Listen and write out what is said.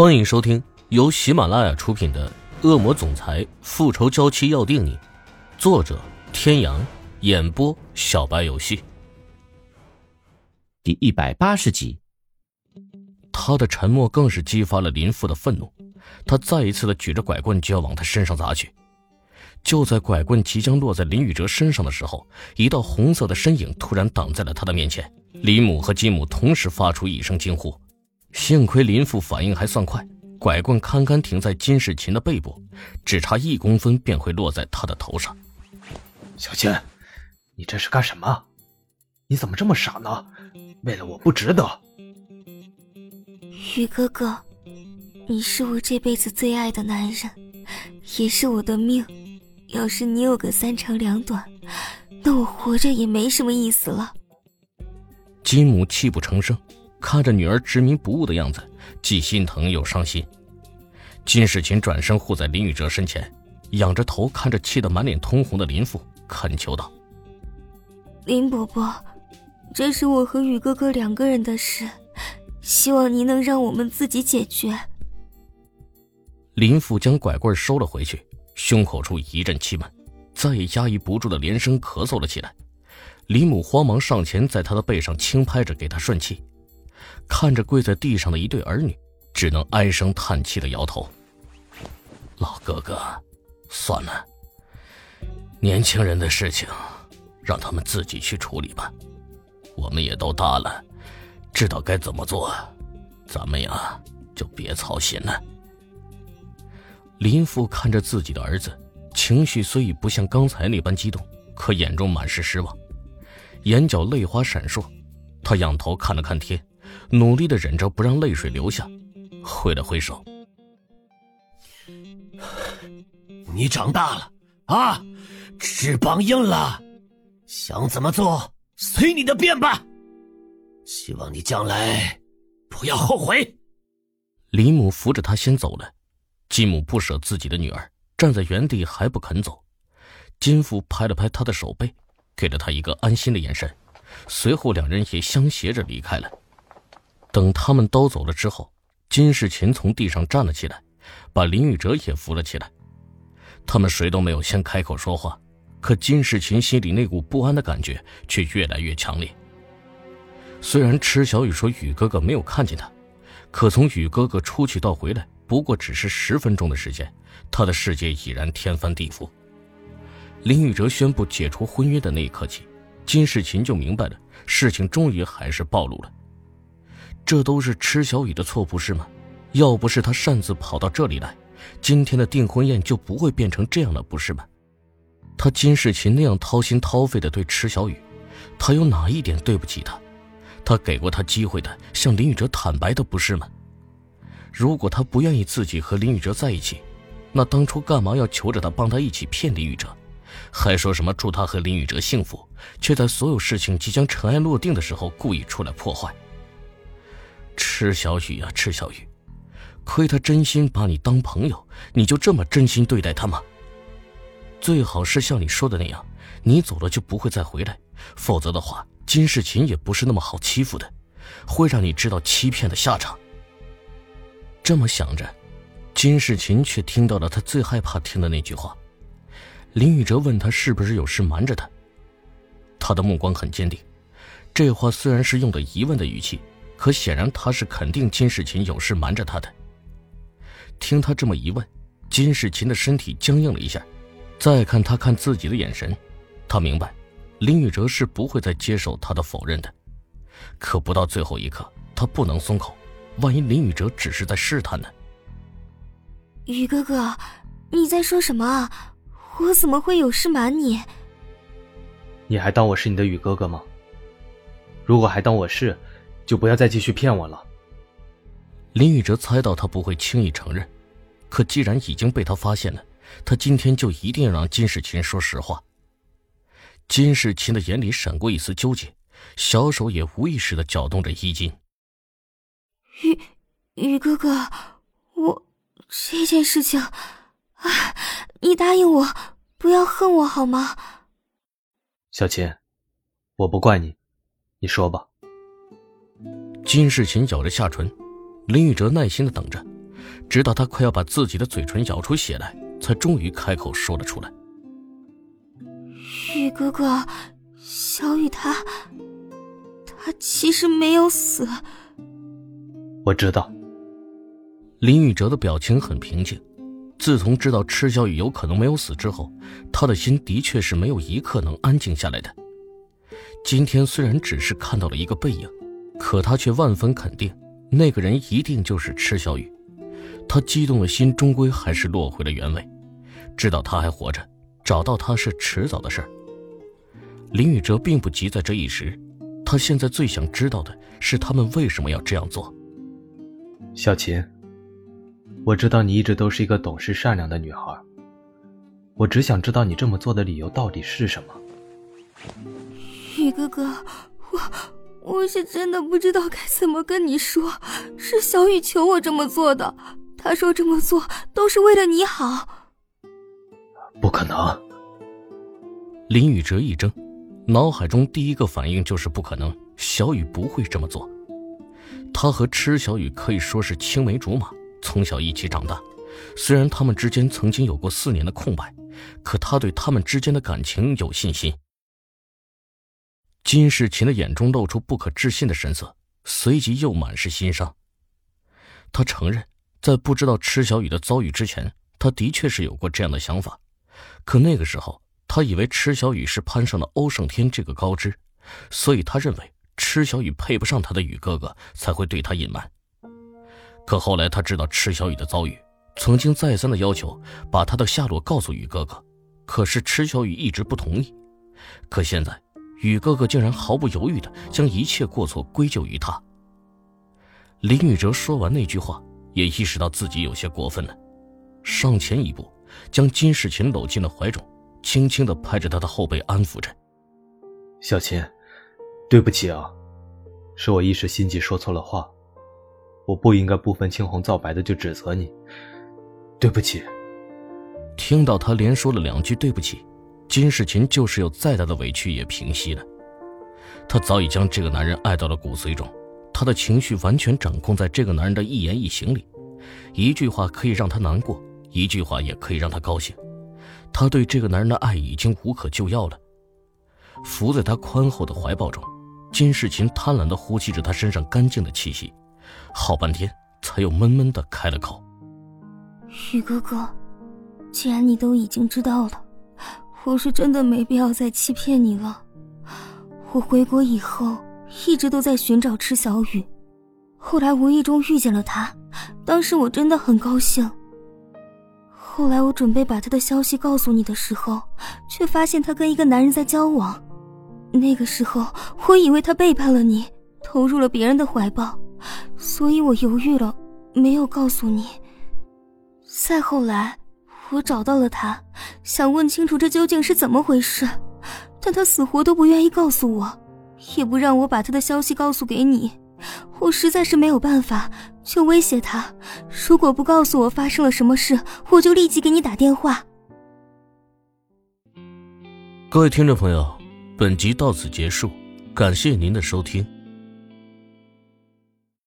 欢迎收听由喜马拉雅出品的《恶魔总裁复仇娇妻要定你》，作者：天阳，演播：小白游戏。第一百八十集，他的沉默更是激发了林父的愤怒，他再一次的举着拐棍就要往他身上砸去。就在拐棍即将落在林宇哲身上的时候，一道红色的身影突然挡在了他的面前。林母和金母同时发出一声惊呼。幸亏林父反应还算快，拐棍堪堪停在金世琴的背部，只差一公分便会落在他的头上。小千，你这是干什么？你怎么这么傻呢？为了我不值得。雨哥哥，你是我这辈子最爱的男人，也是我的命。要是你有个三长两短，那我活着也没什么意思了。金母泣不成声。看着女儿执迷不悟的样子，既心疼又伤心。金世琴转身护在林宇哲身前，仰着头看着气得满脸通红的林父，恳求道：“林伯伯，这是我和宇哥哥两个人的事，希望您能让我们自己解决。”林父将拐棍收了回去，胸口处一阵气闷，再也压抑不住的连声咳嗽了起来。林母慌忙上前，在他的背上轻拍着，给他顺气。看着跪在地上的一对儿女，只能唉声叹气的摇头。老哥哥，算了，年轻人的事情，让他们自己去处理吧。我们也都大了，知道该怎么做，咱们呀就别操心了。林父看着自己的儿子，情绪虽已不像刚才那般激动，可眼中满是失望，眼角泪花闪烁。他仰头看了看天。努力的忍着不让泪水流下，挥了挥手。你长大了啊，翅膀硬了，想怎么做随你的便吧。希望你将来不要后悔。李母扶着他先走了，继母不舍自己的女儿，站在原地还不肯走。金父拍了拍他的手背，给了他一个安心的眼神，随后两人也相携着离开了。等他们都走了之后，金世琴从地上站了起来，把林宇哲也扶了起来。他们谁都没有先开口说话，可金世琴心里那股不安的感觉却越来越强烈。虽然池小雨说雨哥哥没有看见他，可从雨哥哥出去到回来不过只是十分钟的时间，他的世界已然天翻地覆。林宇哲宣布解除婚约的那一刻起，金世琴就明白了，事情终于还是暴露了。这都是池小雨的错，不是吗？要不是他擅自跑到这里来，今天的订婚宴就不会变成这样了，不是吗？他金世琴那样掏心掏肺的对池小雨，他有哪一点对不起他？他给过他机会的，向林宇哲坦白的，不是吗？如果他不愿意自己和林宇哲在一起，那当初干嘛要求着他帮他一起骗林宇哲，还说什么祝他和林宇哲幸福，却在所有事情即将尘埃落定的时候故意出来破坏？池小雨啊，池小雨，亏他真心把你当朋友，你就这么真心对待他吗？最好是像你说的那样，你走了就不会再回来，否则的话，金世琴也不是那么好欺负的，会让你知道欺骗的下场。这么想着，金世琴却听到了他最害怕听的那句话。林宇哲问他是不是有事瞒着他，他的目光很坚定，这话虽然是用的疑问的语气。可显然，他是肯定金世琴有事瞒着他的。听他这么一问，金世琴的身体僵硬了一下。再看他看自己的眼神，他明白，林宇哲是不会再接受他的否认的。可不到最后一刻，他不能松口，万一林宇哲只是在试探呢？宇哥哥，你在说什么啊？我怎么会有事瞒你？你还当我是你的宇哥哥吗？如果还当我是。就不要再继续骗我了。林宇哲猜到他不会轻易承认，可既然已经被他发现了，他今天就一定要让金世琴说实话。金世琴的眼里闪过一丝纠结，小手也无意识的搅动着衣襟。宇宇哥哥，我这件事情，啊，你答应我，不要恨我好吗？小琴，我不怪你，你说吧。金世琴咬着下唇，林宇哲耐心的等着，直到他快要把自己的嘴唇咬出血来，才终于开口说了出来：“雨哥哥，小雨他，他其实没有死。”我知道。林宇哲的表情很平静。自从知道池小雨有可能没有死之后，他的心的确是没有一刻能安静下来的。今天虽然只是看到了一个背影，可他却万分肯定，那个人一定就是池小雨。他激动的心终归还是落回了原位，知道他还活着，找到他是迟早的事儿。林宇哲并不急在这一时，他现在最想知道的是他们为什么要这样做。小琴。我知道你一直都是一个懂事善良的女孩，我只想知道你这么做的理由到底是什么。雨哥哥，我我是真的不知道该怎么跟你说，是小雨求我这么做的，他说这么做都是为了你好。不可能！林宇哲一怔，脑海中第一个反应就是不可能，小雨不会这么做。他和池小雨可以说是青梅竹马。从小一起长大，虽然他们之间曾经有过四年的空白，可他对他们之间的感情有信心。金世琴的眼中露出不可置信的神色，随即又满是心伤。他承认，在不知道池小雨的遭遇之前，他的确是有过这样的想法，可那个时候他以为池小雨是攀上了欧胜天这个高枝，所以他认为池小雨配不上他的雨哥哥，才会对他隐瞒。可后来他知道池小雨的遭遇，曾经再三的要求把他的下落告诉雨哥哥，可是池小雨一直不同意。可现在，雨哥哥竟然毫不犹豫的将一切过错归咎于他。林宇哲说完那句话，也意识到自己有些过分了，上前一步，将金世琴搂进了怀中，轻轻的拍着他的后背安抚着：“小琴，对不起啊，是我一时心急说错了话。”我不应该不分青红皂白的就指责你，对不起。听到他连说了两句对不起，金世琴就是有再大的委屈也平息了。他早已将这个男人爱到了骨髓中，他的情绪完全掌控在这个男人的一言一行里，一句话可以让他难过，一句话也可以让他高兴。他对这个男人的爱已经无可救药了。伏在他宽厚的怀抱中，金世琴贪婪地呼吸着他身上干净的气息。好半天，才又闷闷的开了口：“雨哥哥，既然你都已经知道了，我是真的没必要再欺骗你了。我回国以后，一直都在寻找池小雨，后来无意中遇见了他，当时我真的很高兴。后来我准备把他的消息告诉你的时候，却发现他跟一个男人在交往。那个时候，我以为他背叛了你，投入了别人的怀抱。”所以我犹豫了，没有告诉你。再后来，我找到了他，想问清楚这究竟是怎么回事，但他死活都不愿意告诉我，也不让我把他的消息告诉给你。我实在是没有办法，就威胁他，如果不告诉我发生了什么事，我就立即给你打电话。各位听众朋友，本集到此结束，感谢您的收听。